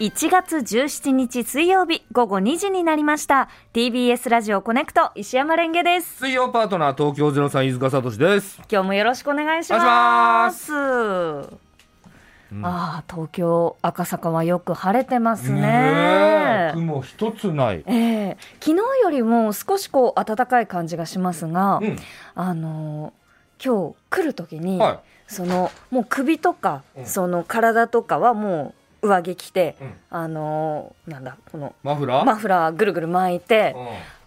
1月17日水曜日午後2時になりました。TBS ラジオコネクト石山レンゲです。水曜パートナー東京ゼロさん飯塚聡です。今日もよろしくお願いしおます。願ああ東京赤坂はよく晴れてますね。ねえ。雲一つない。ええ。昨日よりも少しこう暖かい感じがしますが、うん。あの今日来る時に、はい。そのもう首とか、うん。その体とかはもう上着着て、うんあのなんだこのマフラー？マフラーぐるぐる巻いて、う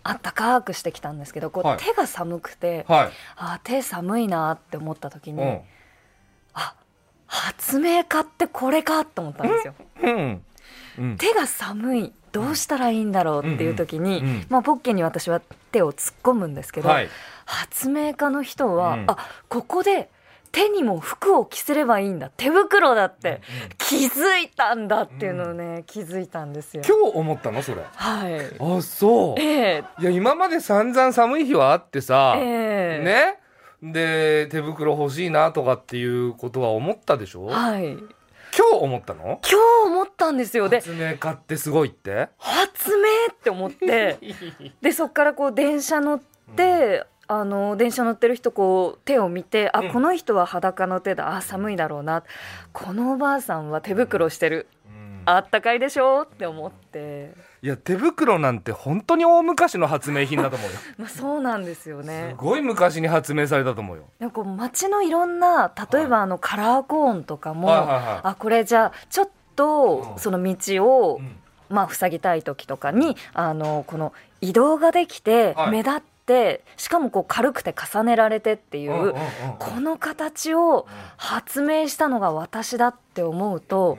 あったかくしてきたんですけどこう、はい手が寒くて、ん。はい。あー手寒いなって思った時に、うん。あ発明家ってこれかと思ったんですよ。うん。うん。手が寒いどうしたらいいんだろうっていう時に、うんうんうんまあ、ポッケに私は手を突っ込むんですけど、はい。発明家の人は、うんあここで手にも服を着せればいいんだ手袋だって気づいたんだっていうのをね、気づいたんですよ。今日思ったのそれ。はいあ、そう。ええいや今まで散々寒い日はあってさ。ええね。で手袋欲しいなとかっていうことは思ったでしょ？はい今日思ったの？今日思ったんですよで発明家ってすごいって？発明って思って でそっからこう電車乗って、あの電車乗ってる人こう手を見てあ、うん。この人は裸の手だ。あ寒いだろうな。このおばあさんは手袋してる。うん。あったかいでしょって思って、いや手袋なんて本当に大昔の発明品だと思うよ。まあ、そうなんですよすね。ごい昔に発明されたと思うよ。なんか街のいろんな例えばあのカラーコーンとかも、はいはいはい。あこれじゃあちょっとうん。その道を、うん。まあ塞ぎたい時とかにあのこの移動ができてはい。目立って、しかもこう軽くて重ねられてっていう、この形を発明したのが私だって思うと、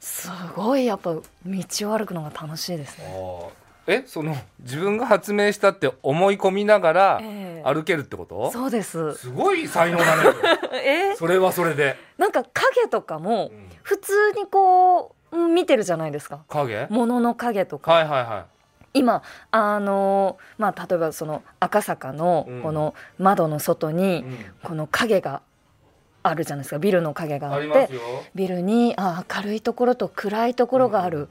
すごいやっぱ道を歩くのが楽しいですね。えその自分が発明したって思い込みながらええ。歩けるってこと、そうです。すごい才能だね。え？それはそれで、なんか影とかもうん。普通にこううん見てるじゃないですか。影？物の影とか、はいはいは今あのまあ例えばその赤坂のうん。この窓の外い、にうん。この影があるじゃないですか。ビルの影があってビルにあ明るいところと暗いところがある、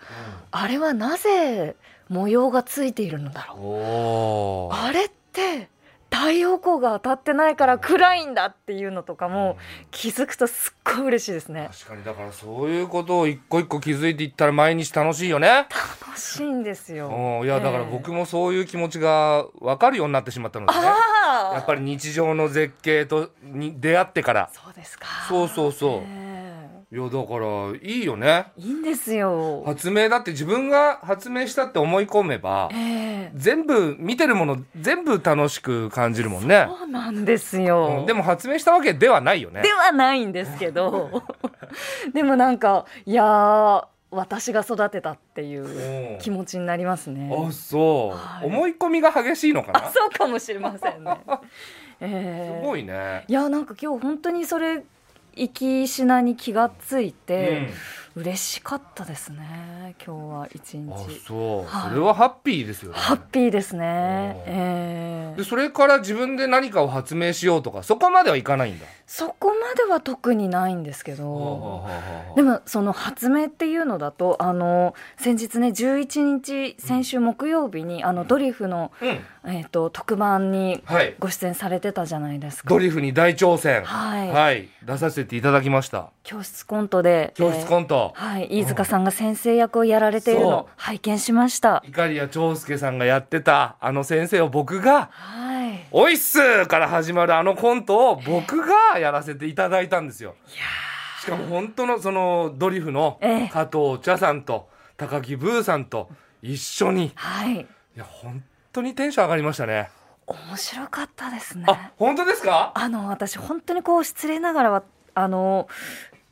あれはなぜ模様がついているのだろう。あれって太陽光が当たってないから暗いんだっていうのとかも気づくとすっごい嬉しいですね。確かに。だからそういうことを一個一個気づいていったら毎日楽しいよね。楽しいんですよ。うん。いやだからええ。僕もそういう気持ちが分かるようになってしまったのでね。やっぱり日常の絶景とに出会ってから。そうですか。そうそうそう。えいやだからいいよね。えいいんですよ。発明だって自分が発明したって思い込めばええ。全部見てるもの全部楽しく感じるもんね、そうなんですよ、うんでも発明したわけではないよね。ではないんですけど。でもなんかいやー私が育てたっていう気持ちになりますね。あそう、はい。思い込みが激しいのかな？あそうかもしれませんね。ええ。すごいね。いやなんか今日本当にそれ行きしなに気がついて、嬉しかったですね今日は一日。そう、はい。それはハッピーですよね。ハッピーですね。ええ。でそれから自分で何かを発明しようとかそこまではいかないんだ。そこまでは特にないんですけど、でももその発明っていうのだとあの先日ね11日先週木曜日にあのドリフの、うんえー、と特番にはい。ご出演されてたじゃないですか。ドリフに大挑戦。はい。出させていただきました。教室コントで。教室コント、えーはい、飯塚さんが先生役をやられているのを拝見しました。いかりや長介さんがやってたあの先生を僕がはい「おいっす!」から始まるあのコントを僕がやらせていただいたんですよ。しかも本当のそのドリフのええ。加藤茶さんと高木ブーさんと一緒に。いはい。や本当にテンション上がりましたね。面白かったですね。あ本当ですか？あの私本当にこう失礼ながらはあの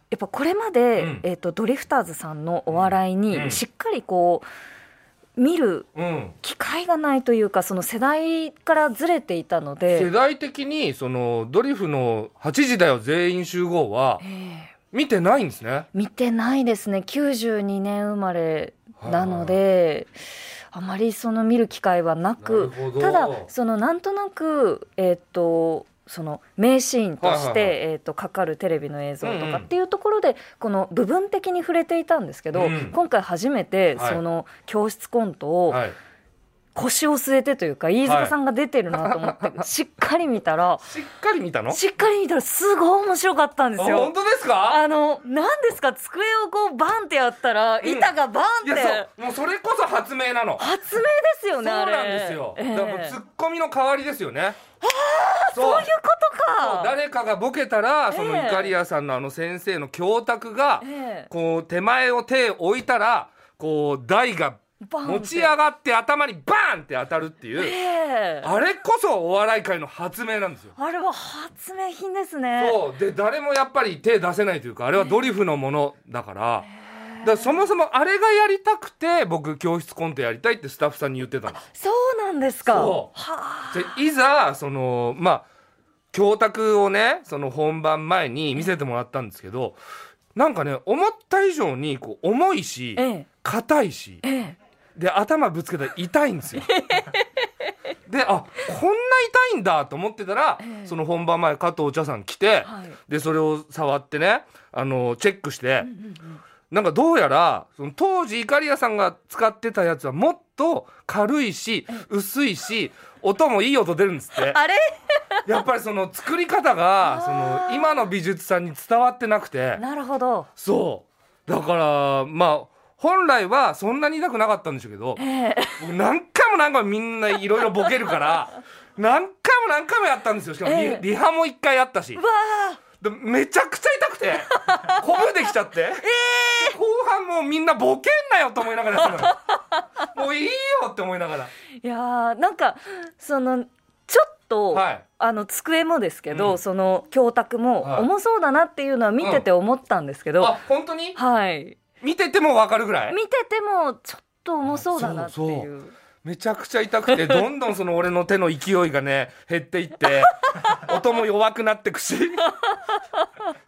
やっぱこれまで、うん。えっ、とドリフターズさんのお笑いうん。にしっかりこう見るうん。機会がないというかその世代からずれていたの世で、代的にそのドリフの8時だよ全員集合はええ。見てないんですね。見てないですね。92年生まれなので。あまりその見る機会はなくただそのなんとなくえっ、とその名シーンとして、えー、とかかるテレビの映像とかっていうところで、この部分的に触れていたんですけど、うん。今回初めてはい。その教室コントをはい腰を据えてというか、飯塚さんが出てるなと思って、しっかり見たらしっかり見たの？しっかり見たらすごい面白かったんですよ。あ本。当ですか？あの何ですか？机をこうバンってやったらん。板がバンいって、やそう。もうそれこそ発明なの。発明ですよね。そうなんですよ、ええ。だからツッコミの代わりですよね。そうそういうことか。誰かがボケたらそのええイカリアさんのあの先生の教託がええ。こう手前を手を置いたらこう台が持ち上がって頭にバーンって当たるっていうええ。あれこそお笑い界の発明なんですよ。あれは発明品ですね。そう。で誰もやっぱり手出せないというかあれはドリフのものだから。だからそもそもあれがやりたくて僕教室コントやりたいってスタッフさんに言ってたんです。そうなんですか。そう。いざそのまあ教託をねその本番前に見せてもらったんですけどなんかね思った以上にこう重いしええ。硬いしええで頭ぶつけたら痛いんですよ。であこんな痛いんだと思ってたら、ええ。その本番前加藤茶さん来て、はい。でそれを触ってねあのチェックして、うんうんなんかどうやらその当時イカリアさんが使ってたやつはもっと軽いし薄いし音もいい音出るんですって。あれ？やっぱりその作り方がその今の美術さんに伝わってなくて。なるほど。そう。だからまあ本来はそんなに痛くなかったんでしょうけどええ。僕何回も何回もみんないろいろボケるから 何回も何回もやったんですよ。しかもリ,、ええ。リハも一回やったし。わあでめちゃくちゃ痛くて こぶできちゃって、後半もうみんなボケんなよと思いながらやってたの。もういいよって思いながら。いやーなんかそのちょっと、はい。あの机もですけど、うん。その教託もはい。重そうだなっていうのは見てて思ったんですけど、あ本当に？はい見てても分かるぐらい？見ててもちょっと重そうだなっていう。めちゃくちゃ痛くてどんどんその俺の手の勢いがね減っていって 音も弱くなってくし。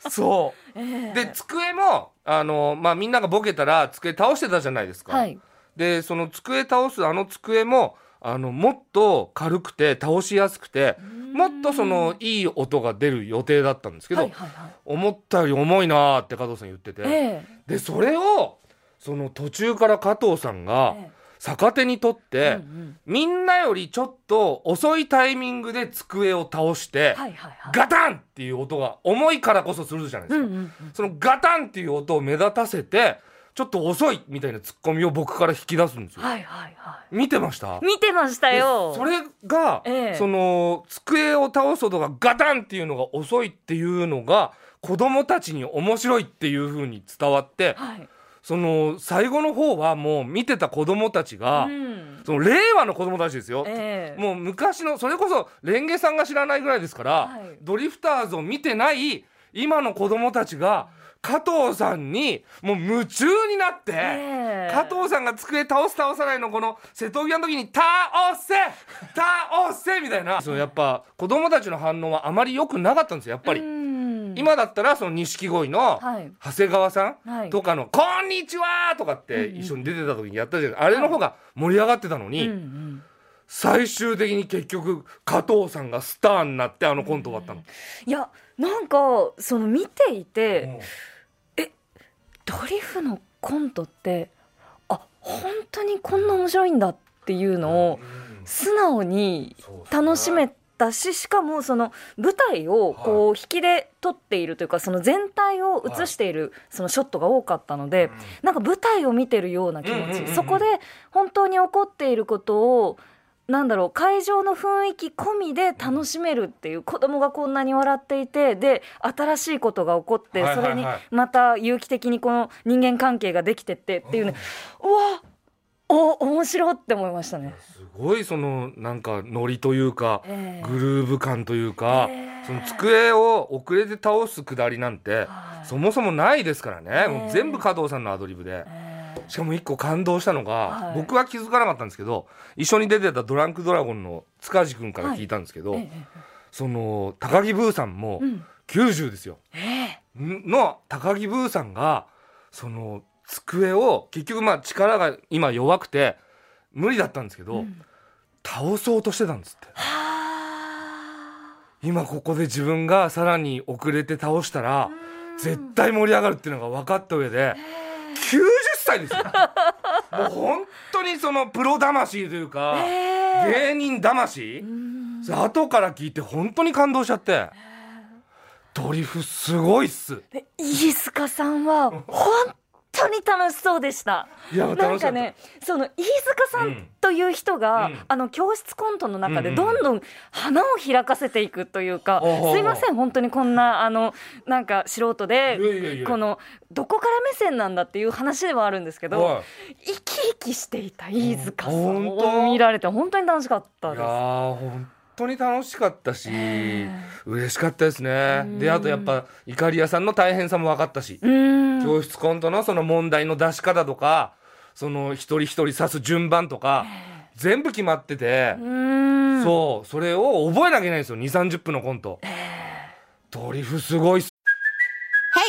そう。ええ。で机もあの、まあ、みんながボケたら机倒してたじゃないですか、はい。でその机倒すあの机もあのもっと軽くて倒しやすくてもっとそのいい音が出る予定だったんですけど、はいはいはい。思ったより重いなーって加藤さん言ってて、えでそれをその途中から加藤さんがえ逆手に取って、えうんうん。みんなよりちょっと遅いタイミングで机を倒して、はいはいはい。ガタンっていう音が重いからこそするじゃないですか、うんうんうん。そのガタンっていう音を目立たせてちょっと遅いみたいなツッコミを僕から引き出すんですよ、はいはいは見てました？い見てましたよ。それが、ええ。その机を倒す音がガタンっていうのが遅いっていうのが子供たちに面白いっていう風に伝わってはい。その最後の方はもう見てた子供たちが、うん。その令和の子供たちですよ、ええ。もう昔のそれこそレンゲさんが知らないぐらいですから、はい。ドリフターズを見てない今の子供たちが加藤さんにもう夢中になって、ええ。加藤さんが机倒す倒さないのこの瀬戸際の時に「倒せ！倒せ!」みたいな。そうやっぱ子供たちの反応はあまり良くなかったんですよやっぱり。うん。今だったらその錦鯉のはい。長谷川さはい。んとかの「こんにちは!」とかって一緒に出てた時にやったじゃないあれの方が盛り上がってたのに、うんうん最終的に結局加藤さんがスターになってあのコント終わったの。いやなんかその見ていて、うん。ドリフのコントってあ本当にこんな面白いんだっていうのを素直に楽しめたししかもその舞台をこう引きで撮っているというかその全体を映しているそのショットが多かったのでなんか舞台を見てるような気持ち。そこで本当に起こっていることをなんだろう会場の雰囲気込みで楽しめるっていう子供がこんなに笑っていてで新しいことが起こってそれにまた有機的にこの人間関係ができてってっていうね。うわお面白って思いましたね。すごいそのなんかノリというかええ。グルーヴ感というかええ。その机を遅れて倒すくだりなんてはい。そもそもないですからね。ええ。もう全部加藤さんのアドリブで。ええしかも一個感動したのはい。が僕は気づかなかったんですけど一緒に出てたドランクドラゴンの塚地君から聞いたんですけどええその高木ブーさんもうん。90ですよ。ええ。の高木ブーさんがその机を結局まあ力が今弱くて無理だったんですけど、うん。倒そうとしてたんですって。はあ。今ここで自分がさらに遅れて倒したら絶対盛り上がるっていうのが分かった上で90歳ですよ。もう本当にそのプロ魂というか芸人魂。後から聞いて本当に感動しちゃって。ドリフすごいっす。飯塚さんは本当に楽しそうでした。いやなんかね、その飯塚さんという人が、うん、あの教室コントの中でどんどん花を開かせていくというか、うんうん、すいません本当にこんなあのなんか素人でこのどこから目線なんだっていう話ではあるんですけど、生き生きしていた飯塚さんを見られて本当に楽しかったです。当に楽しかったし、嬉しかったですね。で、あとやっぱ、いかりやさんの大変さも分かったし、教室コントのその問題の出し方とか、その一人一人指す順番とか、全部決まってて、そう、それを覚えなきゃいけないんですよ。2、30分のコント。ドリフすごいっ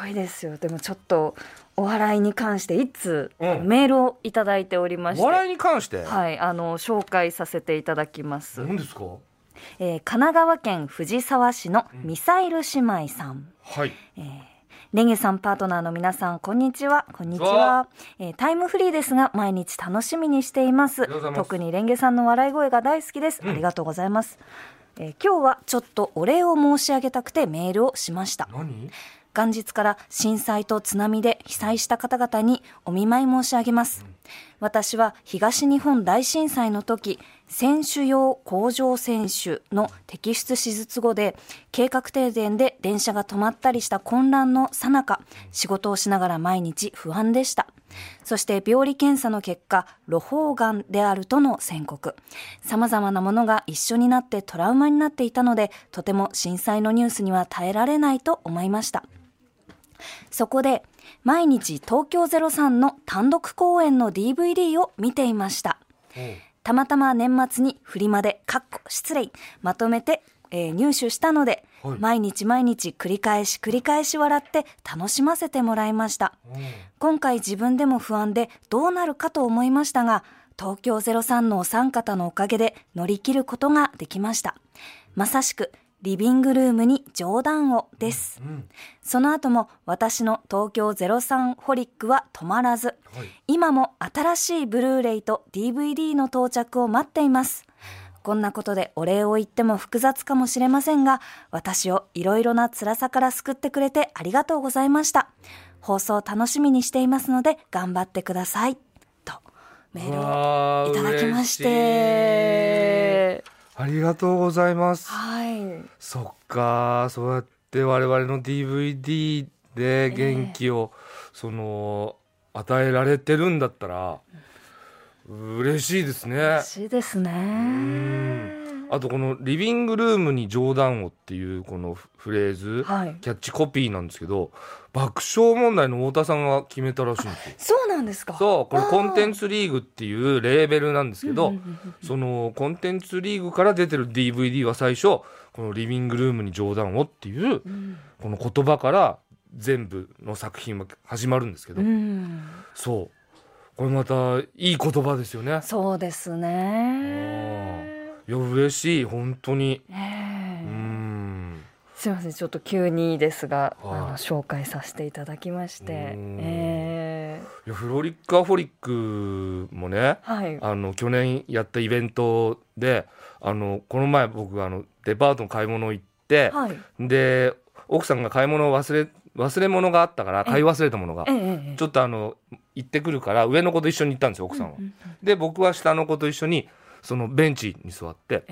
ごいですよ。でもちょっとお笑いに関していつ、うん、メールをいただいておりまして。お笑いに関して？はいあの紹介させていただきます。何ですか？えー、神奈川県藤沢市のミサイル姉妹さん、うん、はい、えーレンゲさんパートナーの皆さん、こんにちは。こんにちは。えー、タイムフリーですが、毎日楽しみにしています。特にレンゲさんの笑い声が大好きです。うん、ありがとうございます。えー、今日はちょっとお礼を申し上げたくてメールをしました元日から震災と津波で被災した方々にお見舞い申し上げます、私は東日本大震災の時選手用工場選手の摘出手術後で計画停電で電車が止まったりした混乱のさなか仕事をしながら毎日不安でしたそして病理検査の結果、露胞がんであるとの宣告。様々なものが一緒になってトラウマになっていたので、とても震災のニュースには耐えられないと思いました。そこで、毎日東京03の単独公演の DVD を見ていました。たまたま年末にフリマで、かっこ失礼、まとめて、えー、入手したので、はい、毎日毎日繰り返し繰り返し笑って楽しませてもらいました、うん、今回自分でも不安でどうなるかと思いましたが東京03のお三方のおかげで乗り切ることができました。まさしくリビングルームに冗談をです、うんうん、その後も私の東京03ホリックは止まらず、はい、今も新しいブルーレイと DVD の到着を待っています。こんなことでお礼を言っても複雑かもしれませんが、私をいろいろな辛さから救ってくれてありがとうございました。放送楽しみにしていますので頑張ってください。とメールをいただきまして。ありがとうございます。はい。そっか、そうやって我々の DVD で元気を、えー、その与えられてるんだったら、嬉しいですね。嬉しいですね。あとこの「リビングルームに冗談を」っていうこのフレーズ、はい、キャッチコピーなんですけど爆笑問題の太田さんが決めたらしいんですよ。そうなんですか。そうこれコンテンツリーグっていうレーベルなんですけどそのコンテンツリーグから出てる DVD は最初この「リビングルームに冗談を」っていう、この言葉から全部の作品は始まるんですけど、そう。これまたいい言葉ですよね。そうですね。いや嬉しい本当に、え。ー、うん。すみませんちょっと急にですが、はい、あの紹介させていただきまして、えー、いやフロリッカホリックもね、はい、あの去年やったイベントであのこの前僕あのデパートの買い物行って、はい、で奥さんが買い物を忘れ忘れ物があったから買い忘れたものが、ちょっとあの行ってくるから上の子と一緒に行ったんですよ奥さんは。で僕は下の子と一緒にそのベンチに座って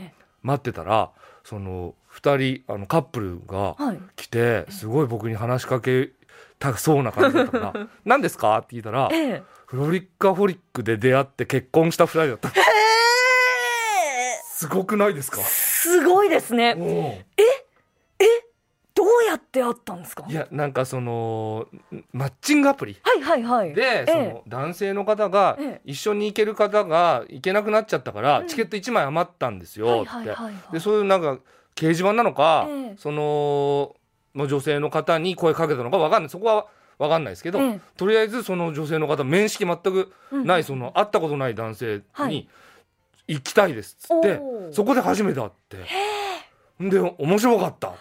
待ってたらその2人あのカップルが来て、すごい僕に話しかけたそうな感じだったから「何ですか?」って聞いたら、フロリッカホリックで出会って結婚した2人だった。すごくないですか？すごいですね。え？出会ったんですか？いやなんかそのマッチングアプリ。はいはいはい。で、その男性の方が一緒に行ける方が行けなくなっちゃったから、チケット1枚余ったんですよって、でそういうなんか掲示板なのか、そのの女性の方に声かけたのか分かんない。そこは分かんないですけど、とりあえずその女性の方面識全くない、その会ったことない男性に行きたいですっつって、そこで初めて会ってで面白かった。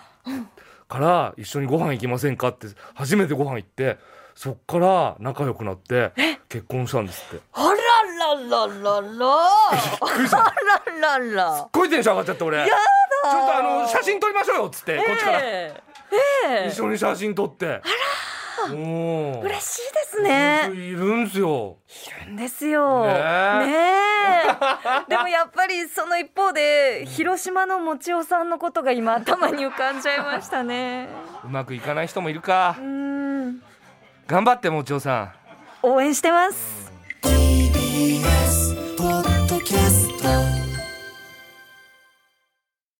から一緒にご飯行きませんかって初めてご飯行ってそっから仲良くなって結婚したんですって。あららららら。あらららすっごいテンション上がっちゃって俺。やだちょっとあの写真撮りましょうよっつって、こっちから、えー、一緒に写真撮って。あら。嬉しいですね。いるんですよ。いるんですよ。ねでもやっぱりその一方で広島のもちおさんのことが今頭に浮かんじゃいましたね。うまくいかない人もいるか。うん。頑張ってもちおさん。応援してます